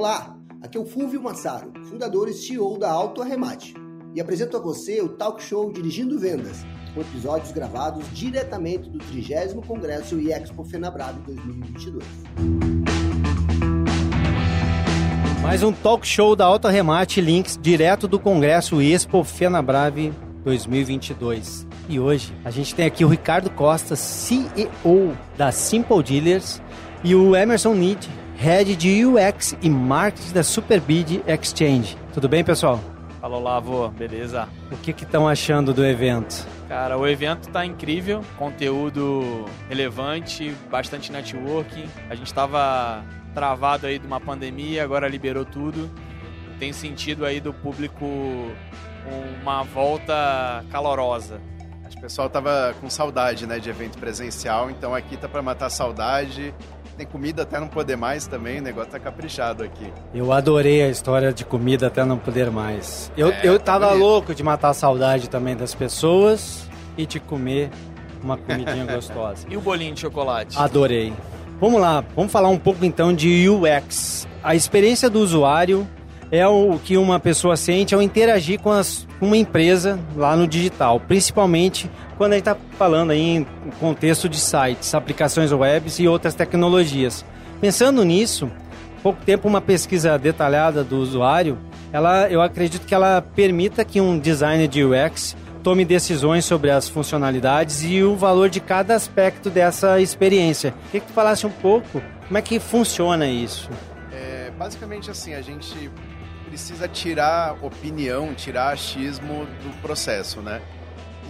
Olá, aqui é o Fulvio Massaro, fundador e CEO da Auto Arremate, e apresento a você o talk show Dirigindo Vendas, com episódios gravados diretamente do 30 Congresso e Expo Fenabrave 2022. Mais um talk show da Auto Arremate Links direto do Congresso Expo Fenabrave 2022. E hoje a gente tem aqui o Ricardo Costa, CEO da Simple Dealers, e o Emerson Need, Head de UX e Marketing da Superbid Exchange. Tudo bem, pessoal? Fala lá, vô, beleza? O que estão achando do evento? Cara, o evento tá incrível, conteúdo relevante, bastante networking. A gente estava travado aí de uma pandemia, agora liberou tudo. Tem sentido aí do público uma volta calorosa. O pessoal tava com saudade, né, de evento presencial, então aqui tá para matar a saudade tem comida até não poder mais também, o negócio tá caprichado aqui. Eu adorei a história de comida até não poder mais. Eu, é, eu tá tava louco de matar a saudade também das pessoas e de comer uma comidinha gostosa. E o bolinho de chocolate? Adorei. Vamos lá, vamos falar um pouco então de UX. A experiência do usuário é o que uma pessoa sente ao interagir com, as, com uma empresa lá no digital, principalmente quando a gente está falando aí em contexto de sites, aplicações web e outras tecnologias. Pensando nisso, pouco tempo uma pesquisa detalhada do usuário, ela, eu acredito que ela permita que um designer de UX tome decisões sobre as funcionalidades e o valor de cada aspecto dessa experiência. Queria que tu falasse um pouco como é que funciona isso. É, basicamente assim, a gente precisa tirar opinião, tirar achismo do processo, né?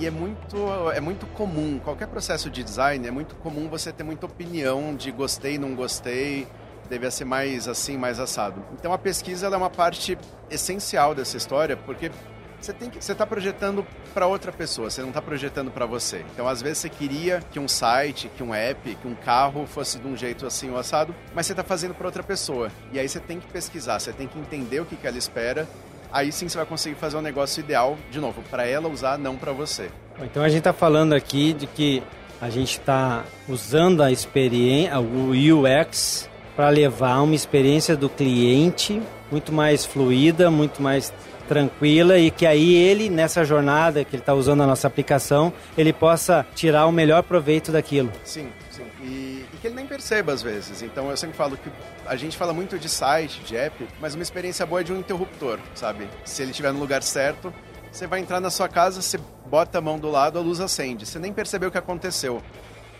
E é muito, é muito comum, qualquer processo de design, é muito comum você ter muita opinião de gostei, não gostei, devia ser mais assim, mais assado. Então a pesquisa é uma parte essencial dessa história, porque você tem que você está projetando para outra pessoa, você não está projetando para você. Então, às vezes você queria que um site, que um app, que um carro fosse de um jeito assim ou assado, mas você está fazendo para outra pessoa. E aí você tem que pesquisar, você tem que entender o que, que ela espera. Aí sim você vai conseguir fazer um negócio ideal, de novo, para ela usar, não para você. Então a gente está falando aqui de que a gente está usando a experiência, o UX, para levar uma experiência do cliente muito mais fluida, muito mais tranquila e que aí ele, nessa jornada que ele está usando a nossa aplicação, ele possa tirar o melhor proveito daquilo. Sim, sim. E, e que ele nem perceba às vezes. Então eu sempre falo que a gente fala muito de site, de app, mas uma experiência boa é de um interruptor, sabe? Se ele estiver no lugar certo, você vai entrar na sua casa, você bota a mão do lado, a luz acende. Você nem percebeu o que aconteceu.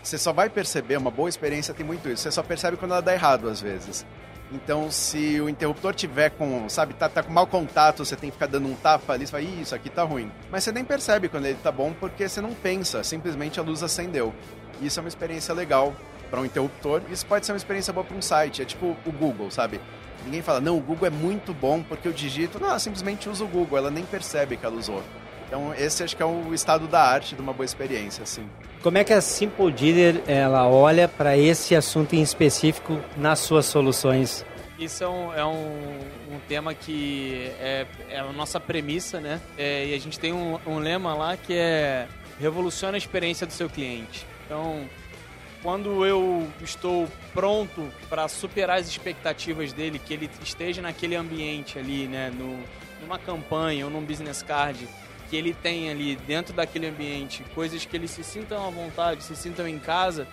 Você só vai perceber, uma boa experiência tem muito isso. Você só percebe quando ela dá errado às vezes. Então, se o interruptor tiver com, sabe, tá, tá com mau contato, você tem que ficar dando um tapa ali, você vai, isso aqui tá ruim. Mas você nem percebe quando ele tá bom, porque você não pensa, simplesmente a luz acendeu. Isso é uma experiência legal para um interruptor. Isso pode ser uma experiência boa para um site. É tipo o Google, sabe? Ninguém fala, não, o Google é muito bom porque eu digito. Não, ela simplesmente usa o Google, ela nem percebe que ela usou. Então, esse acho que é o estado da arte de uma boa experiência, assim. Como é que a Simple Dealer ela olha para esse assunto em específico nas suas soluções? Isso é um, é um, um tema que é, é, a nossa premissa, né? É, e a gente tem um, um lema lá que é revoluciona a experiência do seu cliente. Então, quando eu estou pronto para superar as expectativas dele, que ele esteja naquele ambiente ali, né, no, numa campanha ou num business card, que ele tem ali dentro daquele ambiente coisas que ele se sintam à vontade, se sintam em casa,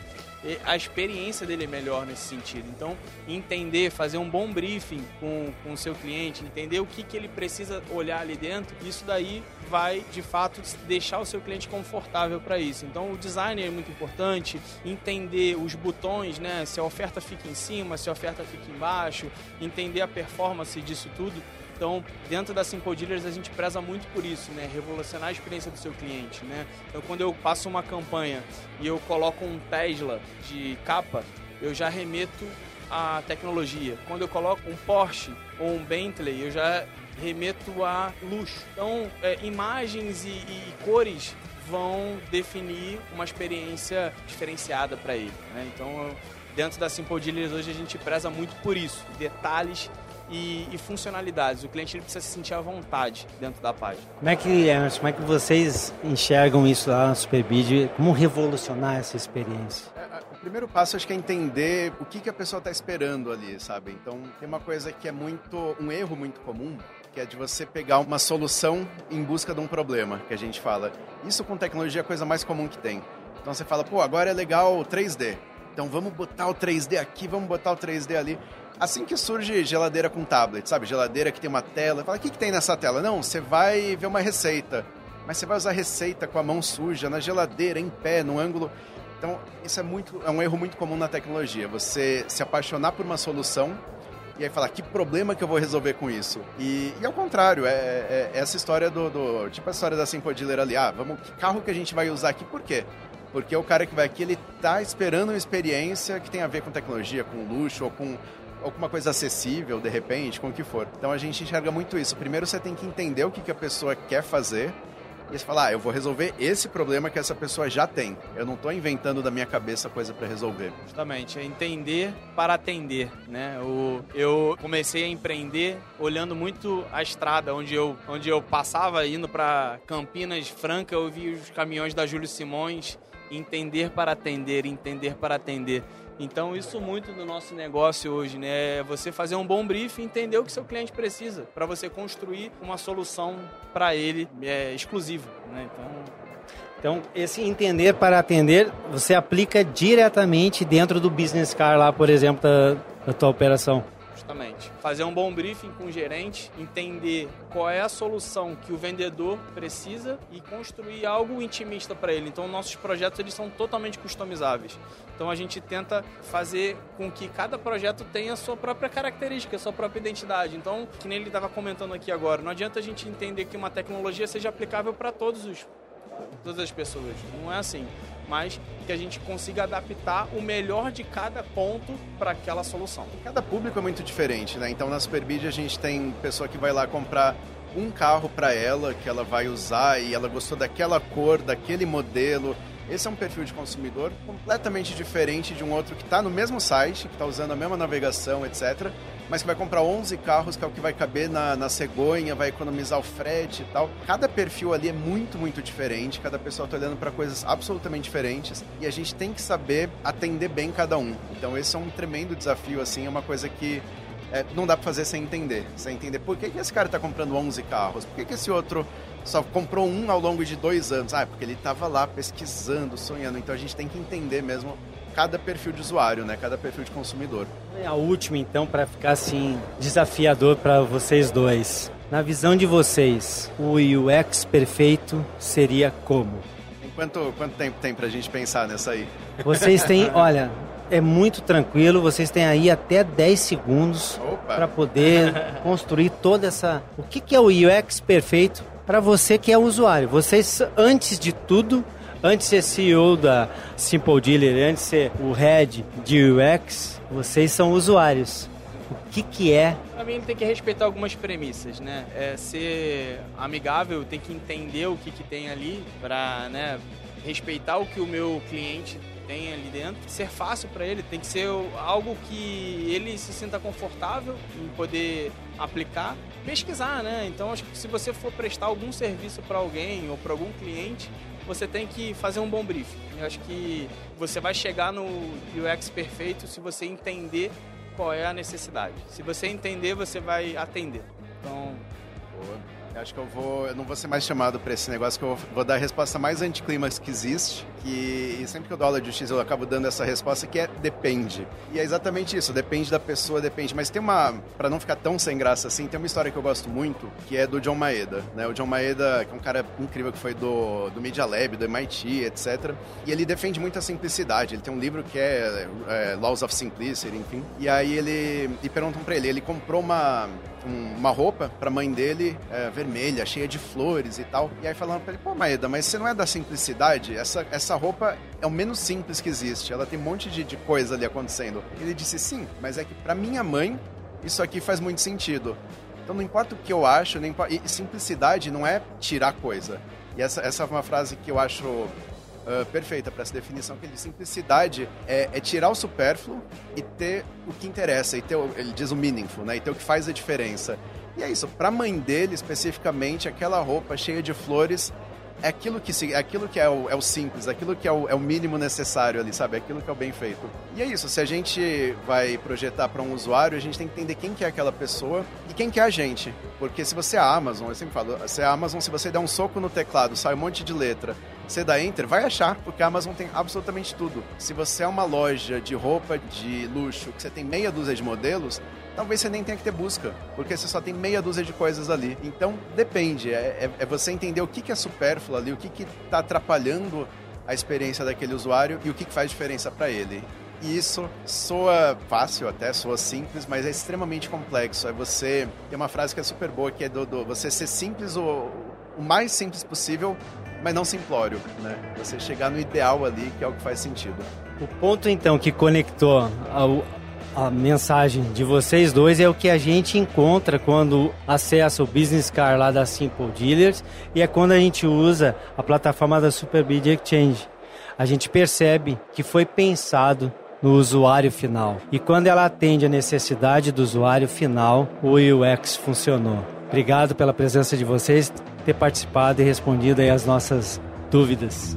a experiência dele é melhor nesse sentido. Então, entender, fazer um bom briefing com, com o seu cliente, entender o que, que ele precisa olhar ali dentro, isso daí vai, de fato, deixar o seu cliente confortável para isso. Então, o design é muito importante, entender os botões, né? Se a oferta fica em cima, se a oferta fica embaixo, entender a performance disso tudo então, dentro da Simple Dealers, a gente preza muito por isso, né? Revolucionar a experiência do seu cliente, né? Então, quando eu passo uma campanha e eu coloco um Tesla de capa, eu já remeto à tecnologia. Quando eu coloco um Porsche ou um Bentley, eu já remeto a luxo. Então, é, imagens e, e, cores vão definir uma experiência diferenciada para ele. Né? Então, dentro da Simple Dealers hoje a gente preza muito por isso, detalhes e, e, funcionalidades. O cliente ele precisa se sentir à vontade dentro da página. Como é que, Emerson, como é que vocês enxergam isso lá na Superbid? Como revolucionar essa experiência? É, O primeiro passo acho que é entender o que, que a pessoa está esperando ali, sabe? Então tem uma coisa que é muito. um erro muito comum, que é de você pegar uma solução em busca de um problema, que a gente fala. Isso com tecnologia é a coisa mais comum que tem. Então você fala, pô, agora é legal o 3D. Então vamos botar o 3D aqui, vamos botar o 3D ali. Assim que surge geladeira com tablet, sabe? Geladeira que tem uma tela. Fala, o que, que tem nessa tela? Não, você vai ver uma receita. Mas você vai usar receita com a mão suja, na geladeira, em pé, no ângulo. Então, isso é, muito, é um erro muito comum na tecnologia. Você se apaixonar por uma solução e aí falar, que problema que eu vou resolver com isso? E, e ao contrário, é, é, é essa história do, do, Tipo a história da Simple Dealer ali. Ah, vamos, que carro que a gente vai usar aqui? Por quê? Porque o cara que vai aqui, ele tá esperando uma experiência que tem a ver com tecnologia, com luxo ou com alguma coisa acessível, de repente, com o que for. Então a gente enxerga muito isso. Primeiro você tem que entender o que, que a pessoa quer fazer e você fala, ah, eu vou resolver esse problema que essa pessoa já tem. Eu não estou inventando da minha cabeça coisa para resolver. Justamente, é entender para atender, né? O, eu comecei a empreender olhando muito a estrada, onde eu, onde eu passava indo para Campinas Franca, eu vi os caminhões da Júlio Simões entender para atender, entender para atender. Então, isso muito do nosso negócio hoje, né? É você fazer um bom briefing, entender o que seu cliente precisa, para você construir uma solução para ele é, exclusiva, né? Então, então, esse entender para atender, você aplica diretamente dentro do business car lá, por exemplo, da, da tua operação. Justamente. Fazer um bom briefing com o gerente, entender qual é a solução que o vendedor precisa e construir algo intimista para ele. Então, nossos projetos eles são totalmente customizáveis. Então, a gente tenta fazer com que cada projeto tenha a sua própria característica, a sua própria identidade. Então, que nem ele estava comentando aqui agora, não adianta a gente entender que uma tecnologia seja aplicável para todos os todas as pessoas. Não é assim. Mas que a gente consiga adaptar o melhor de cada ponto para aquela solução. Cada público é muito diferente, né? Então na Superbid a gente tem pessoa que vai lá comprar um carro para ela que ela vai usar e ela gostou daquela cor, daquele modelo. Esse é um perfil de consumidor completamente diferente de um outro que está no mesmo site, que está usando a mesma navegação, etc mas que vai comprar 11 carros, que é o que vai caber na, na cegonha, vai economizar o frete e tal. Cada perfil ali é muito, muito diferente, cada pessoa está olhando para coisas absolutamente diferentes e a gente tem que saber atender bem cada um. Então esse é um tremendo desafio, assim, é uma coisa que é, não dá para fazer sem entender. Sem entender por que, que esse cara está comprando 11 carros, por que, que esse outro só comprou um ao longo de dois anos. Ah, porque ele estava lá pesquisando, sonhando. Então a gente tem que entender mesmo cada perfil de usuário, né? Cada perfil de consumidor. A última, então, para ficar assim desafiador para vocês dois. Na visão de vocês, o UX perfeito seria como? Quanto, quanto tempo tem para a gente pensar nessa aí? Vocês têm, olha, é muito tranquilo, vocês têm aí até 10 segundos para poder construir toda essa. O que, que é o UX perfeito para você que é usuário? Vocês, antes de tudo, antes de ser CEO da Simple Dealer, antes de ser o head de UX, vocês são usuários. O que, que é? Para mim, tem que respeitar algumas premissas, né? É ser amigável, tem que entender o que, que tem ali para né, respeitar o que o meu cliente tem ali dentro. Ser fácil para ele, tem que ser algo que ele se sinta confortável em poder aplicar. Pesquisar, né? Então, acho que se você for prestar algum serviço para alguém ou para algum cliente, você tem que fazer um bom briefing. Eu acho que você vai chegar no UX perfeito se você entender qual é a necessidade. Se você entender, você vai atender. Então, Boa. Acho que eu vou. Eu não vou ser mais chamado para esse negócio, que eu vou, dar a resposta mais anticlímax que existe. Que sempre que eu dou aula de X eu acabo dando essa resposta que é depende. E é exatamente isso, depende da pessoa, depende. Mas tem uma. para não ficar tão sem graça assim, tem uma história que eu gosto muito, que é do John Maeda. Né? O John Maeda, que é um cara incrível que foi do, do Media Lab, do MIT, etc. E ele defende muito a simplicidade. Ele tem um livro que é, é Laws of Simplicity, enfim. E aí ele. E perguntam para ele, ele comprou uma um, uma roupa pra mãe dele é, cheia de flores e tal. E aí falando pra ele, pô, Maeda, mas você não é da simplicidade? Essa, essa roupa é o menos simples que existe. Ela tem um monte de, de coisa ali acontecendo. Ele disse, sim, mas é que pra minha mãe, isso aqui faz muito sentido. Então não importa o que eu acho, nem e simplicidade não é tirar coisa. E essa, essa é uma frase que eu acho uh, perfeita para essa definição, que ele simplicidade é, é, tirar o supérfluo e ter o que interessa, e ter, o, ele diz o meaningful, né? E ter o que faz a diferença. E é isso, para a mãe dele, especificamente, aquela roupa cheia de flores é aquilo que, é aquilo que é, o, é o simples, aquilo que é o, é o mínimo necessário ali, sabe? É aquilo que é o bem feito. E é isso, se a gente vai projetar para um usuário, a gente tem que entender quem que é aquela pessoa e quem que é a gente. Porque se você é a Amazon, eu sempre falo, se é a Amazon, se você der um soco no teclado, sai um monte de letra, você dá Enter, vai achar, porque a Amazon tem absolutamente tudo. Se você é uma loja de roupa de luxo, que você tem meia dúzia de modelos, talvez você nem tenha que ter busca, porque você só tem meia dúzia de coisas ali. Então, depende. É, é, é você entender o que, que é supérfluo ali, o que está atrapalhando a experiência daquele usuário e o que, que faz diferença para ele. E isso soa fácil até, soa simples, mas é extremamente complexo. É você. Tem uma frase que é super boa, que é do, do você ser simples o, o mais simples possível, mas não simplório, né? Você chegar no ideal ali, que é o que faz sentido. O ponto então que conectou ao, a mensagem de vocês dois é o que a gente encontra quando acessa o Business Car lá da Simple Dealers e é quando a gente usa a plataforma da Superbid Exchange. A gente percebe que foi pensado no usuário final. E quando ela atende a necessidade do usuário final, o UX funcionou. Obrigado pela presença de vocês ter participado e respondido aí as nossas dúvidas.